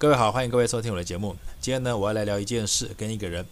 各位好，欢迎各位收听我的节目。今天呢，我要来聊一件事跟一个人。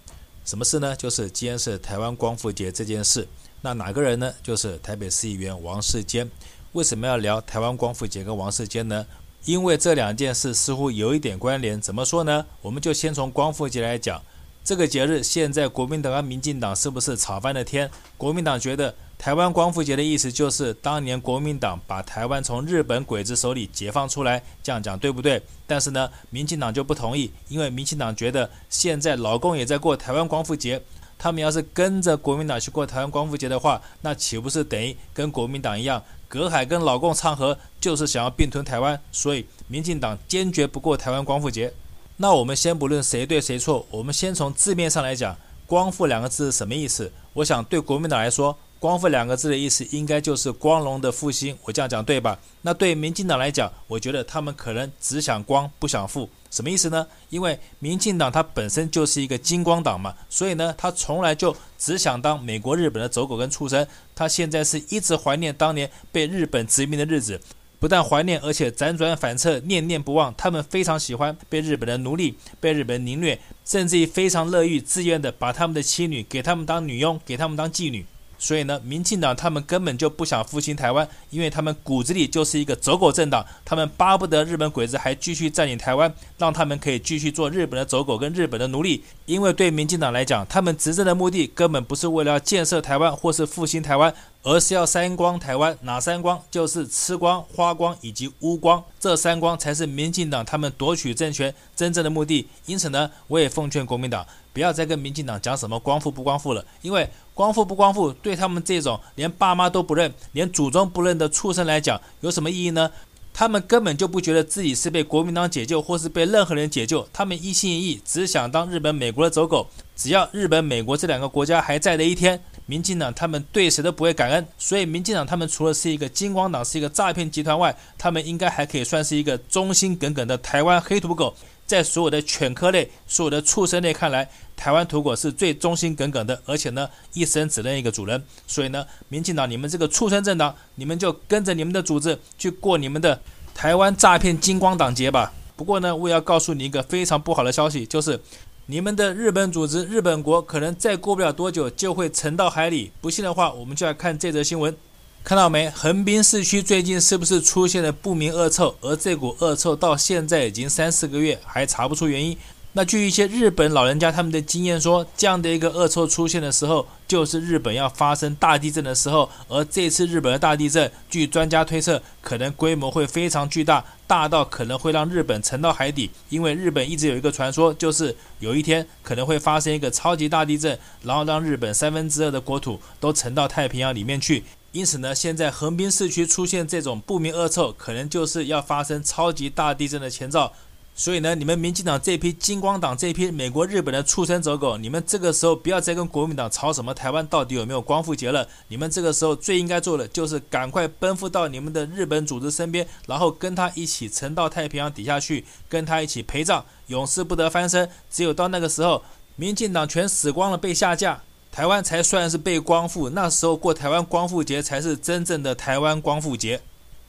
什么事呢？就是今天是台湾光复节这件事。那哪个人呢？就是台北市议员王世坚。为什么要聊台湾光复节跟王世坚呢？因为这两件事似乎有一点关联。怎么说呢？我们就先从光复节来讲。这个节日现在国民党跟民进党是不是吵翻了天？国民党觉得。台湾光复节的意思就是当年国民党把台湾从日本鬼子手里解放出来，这样讲对不对？但是呢，民进党就不同意，因为民进党觉得现在老共也在过台湾光复节，他们要是跟着国民党去过台湾光复节的话，那岂不是等于跟国民党一样，隔海跟老共唱和，就是想要并吞台湾？所以民进党坚决不过台湾光复节。那我们先不论谁对谁错，我们先从字面上来讲，“光复”两个字是什么意思？我想对国民党来说。光复两个字的意思应该就是光荣的复兴，我这样讲对吧？那对民进党来讲，我觉得他们可能只想光不想复，什么意思呢？因为民进党它本身就是一个金光党嘛，所以呢，他从来就只想当美国、日本的走狗跟畜生。他现在是一直怀念当年被日本殖民的日子，不但怀念，而且辗转反侧，念念不忘。他们非常喜欢被日本人奴隶、被日本人凌虐，甚至于非常乐意自愿的把他们的妻女给他们当女佣，给他们当妓女。所以呢，民进党他们根本就不想复兴台湾，因为他们骨子里就是一个走狗政党，他们巴不得日本鬼子还继续占领台湾，让他们可以继续做日本的走狗跟日本的奴隶。因为对民进党来讲，他们执政的目的根本不是为了建设台湾或是复兴台湾。而是要三光台湾，哪三光？就是吃光、花光以及污光，这三光才是民进党他们夺取政权真正的目的。因此呢，我也奉劝国民党不要再跟民进党讲什么光复不光复了，因为光复不光复对他们这种连爸妈都不认、连祖宗不认的畜生来讲，有什么意义呢？他们根本就不觉得自己是被国民党解救，或是被任何人解救。他们一心一意只想当日本、美国的走狗。只要日本、美国这两个国家还在的一天，民进党他们对谁都不会感恩。所以，民进党他们除了是一个金光党，是一个诈骗集团外，他们应该还可以算是一个忠心耿耿的台湾黑土狗。在所有的犬科类、所有的畜生类看来，台湾土狗是最忠心耿耿的，而且呢，一生只认一个主人。所以呢，民进党你们这个畜生政党，你们就跟着你们的组织去过你们的台湾诈骗金光党节吧。不过呢，我也要告诉你一个非常不好的消息，就是你们的日本组织日本国可能再过不了多久就会沉到海里。不信的话，我们就来看这则新闻。看到没？横滨市区最近是不是出现了不明恶臭？而这股恶臭到现在已经三四个月还查不出原因。那据一些日本老人家他们的经验说，这样的一个恶臭出现的时候，就是日本要发生大地震的时候。而这次日本的大地震，据专家推测，可能规模会非常巨大，大到可能会让日本沉到海底。因为日本一直有一个传说，就是有一天可能会发生一个超级大地震，然后让日本三分之二的国土都沉到太平洋里面去。因此呢，现在横滨市区出现这种不明恶臭，可能就是要发生超级大地震的前兆。所以呢，你们民进党这批金光党、这批美国、日本的畜生走狗，你们这个时候不要再跟国民党吵什么台湾到底有没有光复节了。你们这个时候最应该做的，就是赶快奔赴到你们的日本组织身边，然后跟他一起沉到太平洋底下去，跟他一起陪葬，永世不得翻身。只有到那个时候，民进党全死光了，被下架。台湾才算是被光复，那时候过台湾光复节才是真正的台湾光复节。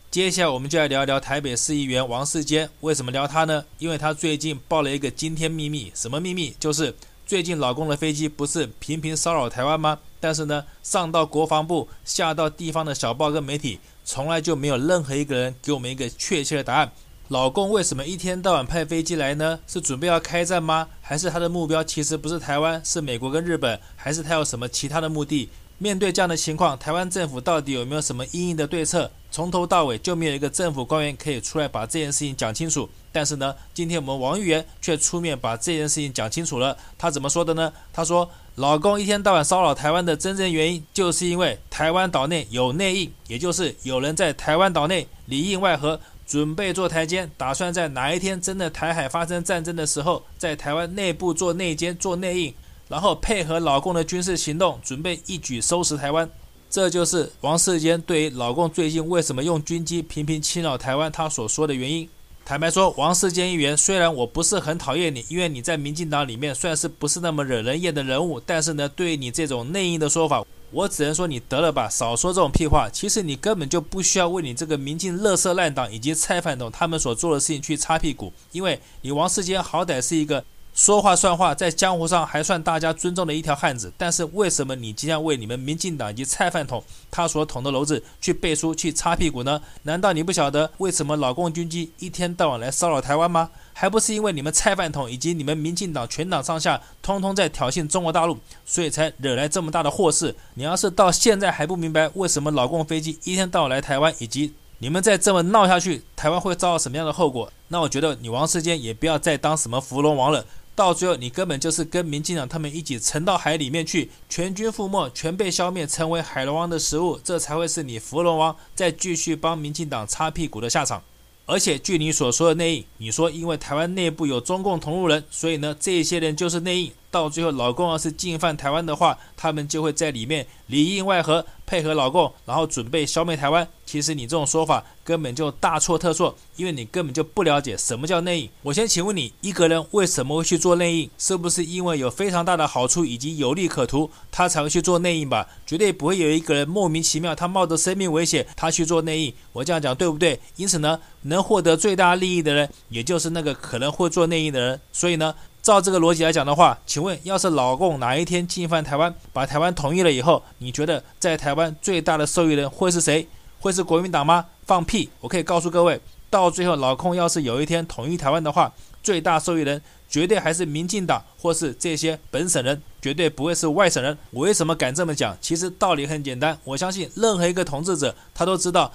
接下来我们就来聊一聊台北市议员王世坚。为什么聊他呢？因为他最近爆了一个惊天秘密。什么秘密？就是最近老公的飞机不是频频骚扰台湾吗？但是呢，上到国防部，下到地方的小报跟媒体，从来就没有任何一个人给我们一个确切的答案。老公为什么一天到晚派飞机来呢？是准备要开战吗？还是他的目标其实不是台湾，是美国跟日本？还是他有什么其他的目的？面对这样的情况，台湾政府到底有没有什么因应的对策？从头到尾就没有一个政府官员可以出来把这件事情讲清楚。但是呢，今天我们王议员却出面把这件事情讲清楚了。他怎么说的呢？他说，老共一天到晚骚扰台湾的真正原因，就是因为台湾岛内有内应，也就是有人在台湾岛内里应外合。准备做台奸，打算在哪一天真的台海发生战争的时候，在台湾内部做内奸、做内应，然后配合老共的军事行动，准备一举收拾台湾。这就是王世坚对于老共最近为什么用军机频频侵扰台湾，他所说的原因。坦白说，王世坚议员，虽然我不是很讨厌你，因为你在民进党里面算是不是那么惹人厌的人物，但是呢，对于你这种内应的说法，我只能说你得了吧，少说这种屁话。其实你根本就不需要为你这个民进垃圾烂党以及蔡范董他们所做的事情去擦屁股，因为你王世坚好歹是一个。说话算话，在江湖上还算大家尊重的一条汉子。但是为什么你今天为你们民进党以及蔡饭桶他所捅的篓子去背书、去擦屁股呢？难道你不晓得为什么老共军机一天到晚来骚扰台湾吗？还不是因为你们蔡饭桶以及你们民进党全党上下通通在挑衅中国大陆，所以才惹来这么大的祸事。你要是到现在还不明白为什么老共飞机一天到晚来台湾，以及你们再这么闹下去，台湾会遭到什么样的后果？那我觉得你王世坚也不要再当什么芙蓉王了。到最后，你根本就是跟民进党他们一起沉到海里面去，全军覆没，全被消灭，成为海龙王的食物，这才会是你扶龙王再继续帮民进党擦屁股的下场。而且据你所说的内应，你说因为台湾内部有中共同路人，所以呢，这些人就是内应。到最后，老共要是进犯台湾的话，他们就会在里面里应外合，配合老共，然后准备消灭台湾。其实你这种说法根本就大错特错，因为你根本就不了解什么叫内应。我先请问你，一个人为什么会去做内应？是不是因为有非常大的好处以及有利可图，他才会去做内应吧？绝对不会有一个人莫名其妙，他冒着生命危险，他去做内应。我这样讲对不对？因此呢，能获得最大利益的人，也就是那个可能会做内应的人。所以呢，照这个逻辑来讲的话，请问，要是老共哪一天进犯台湾，把台湾统一了以后，你觉得在台湾最大的受益人会是谁？会是国民党吗？放屁！我可以告诉各位，到最后老控要是有一天统一台湾的话，最大受益人绝对还是民进党或是这些本省人，绝对不会是外省人。我为什么敢这么讲？其实道理很简单，我相信任何一个统治者他都知道。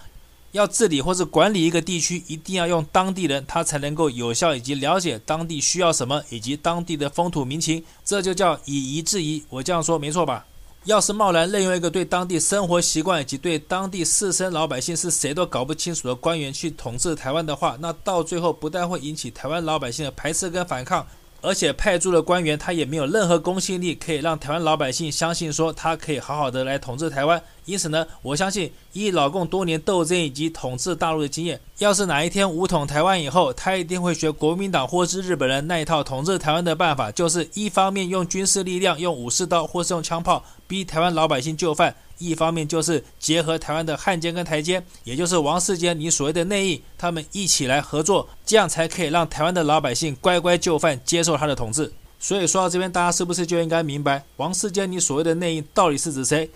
要治理或是管理一个地区，一定要用当地人，他才能够有效以及了解当地需要什么，以及当地的风土民情，这就叫以夷制夷。我这样说没错吧？要是贸然任用一个对当地生活习惯以及对当地士绅老百姓是谁都搞不清楚的官员去统治台湾的话，那到最后不但会引起台湾老百姓的排斥跟反抗。而且派驻的官员他也没有任何公信力，可以让台湾老百姓相信说他可以好好的来统治台湾。因此呢，我相信以老共多年斗争以及统治大陆的经验，要是哪一天武统台湾以后，他一定会学国民党或是日本人那一套统治台湾的办法，就是一方面用军事力量，用武士刀或是用枪炮逼台湾老百姓就范。一方面就是结合台湾的汉奸跟台奸，也就是王世坚你所谓的内应，他们一起来合作，这样才可以让台湾的老百姓乖乖就范，接受他的统治。所以说到这边，大家是不是就应该明白，王世坚你所谓的内应到底是指谁？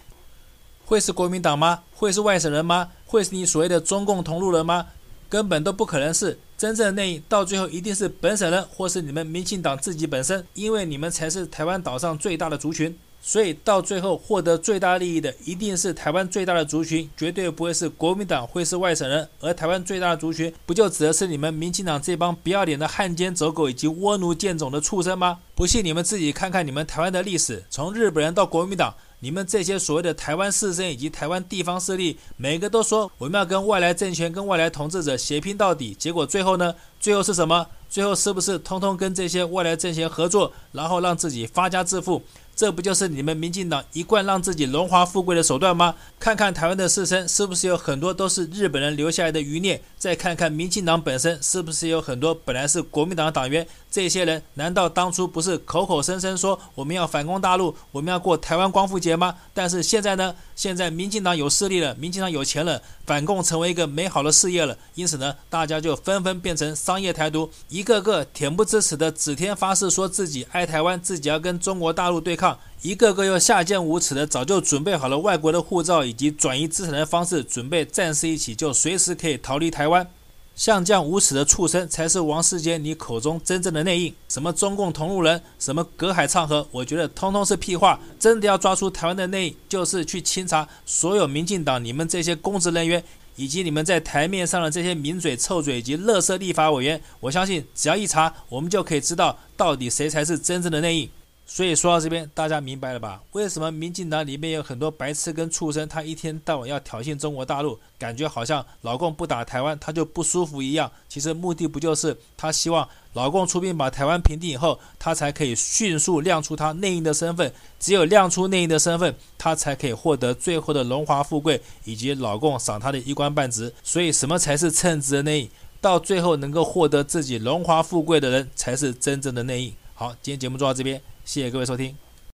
会是国民党吗？会是外省人吗？会是你所谓的中共同路人吗？根本都不可能是真正的内应，到最后一定是本省人，或是你们民进党自己本身，因为你们才是台湾岛上最大的族群。所以到最后获得最大利益的一定是台湾最大的族群，绝对不会是国民党，会是外省人。而台湾最大的族群，不就指的是你们民进党这帮不要脸的汉奸走狗以及倭奴贱种的畜生吗？不信你们自己看看你们台湾的历史，从日本人到国民党，你们这些所谓的台湾士绅以及台湾地方势力，每个都说我们要跟外来政权、跟外来统治者血拼到底。结果最后呢？最后是什么？最后是不是通通跟这些外来政权合作，然后让自己发家致富？这不就是你们民进党一贯让自己荣华富贵的手段吗？看看台湾的士绅是不是有很多都是日本人留下来的余孽？再看看民进党本身是不是有很多本来是国民党的党员？这些人难道当初不是口口声声说我们要反攻大陆，我们要过台湾光复节吗？但是现在呢？现在民进党有势力了，民进党有钱了，反共成为一个美好的事业了。因此呢，大家就纷纷变成商业台独，一个个恬不知耻的指天发誓说自己爱台湾，自己要跟中国大陆对抗。一个个又下贱无耻的，早就准备好了外国的护照以及转移资产的方式，准备战事一起就随时可以逃离台湾。像这样无耻的畜生，才是王世杰你口中真正的内应。什么中共同路人，什么隔海唱和，我觉得通通是屁话。真的要抓出台湾的内应，就是去清查所有民进党你们这些公职人员，以及你们在台面上的这些名嘴、臭嘴以及垃圾立法委员。我相信，只要一查，我们就可以知道到底谁才是真正的内应。所以说到这边，大家明白了吧？为什么民进党里面有很多白痴跟畜生，他一天到晚要挑衅中国大陆，感觉好像老共不打台湾他就不舒服一样？其实目的不就是他希望老共出兵把台湾平定以后，他才可以迅速亮出他内应的身份。只有亮出内应的身份，他才可以获得最后的荣华富贵以及老共赏他的一官半职。所以什么才是称职的内应？到最后能够获得自己荣华富贵的人，才是真正的内应。好，今天节目做到这边。谢谢各位收听。